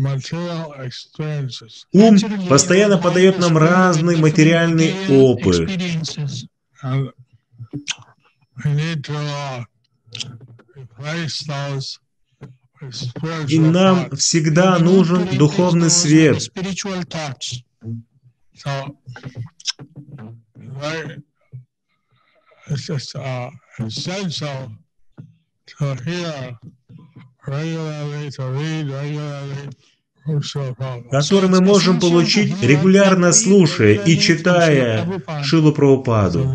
material experiences. Ум постоянно подает нам разный материальный опыт. Uh, И нам всегда нужен духовный свет. It's just uh, essential to hear regularly, to read regularly который мы можем получить регулярно слушая и читая Шилу Прабхупаду.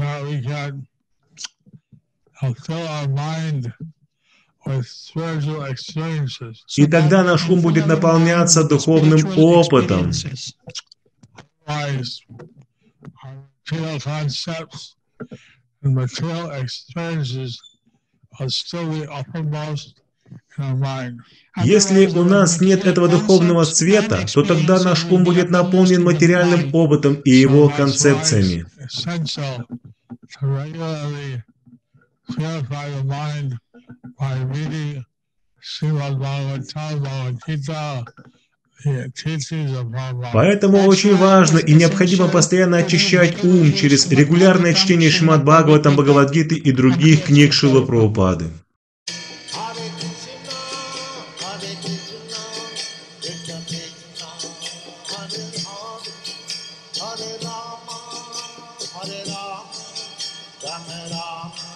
uh. И тогда наш ум будет наполняться духовным опытом. Material concepts and material experiences Если у нас нет этого духовного цвета, то тогда наш ум будет наполнен материальным опытом и его концепциями. by reading Srimad Bhagavatam, Bhagavad Gita, Поэтому очень важно и необходимо постоянно очищать ум через регулярное чтение Шримад Бхагаватам, Бхагавадгиты и других книг Шилы Прабхупады. Hare Rama,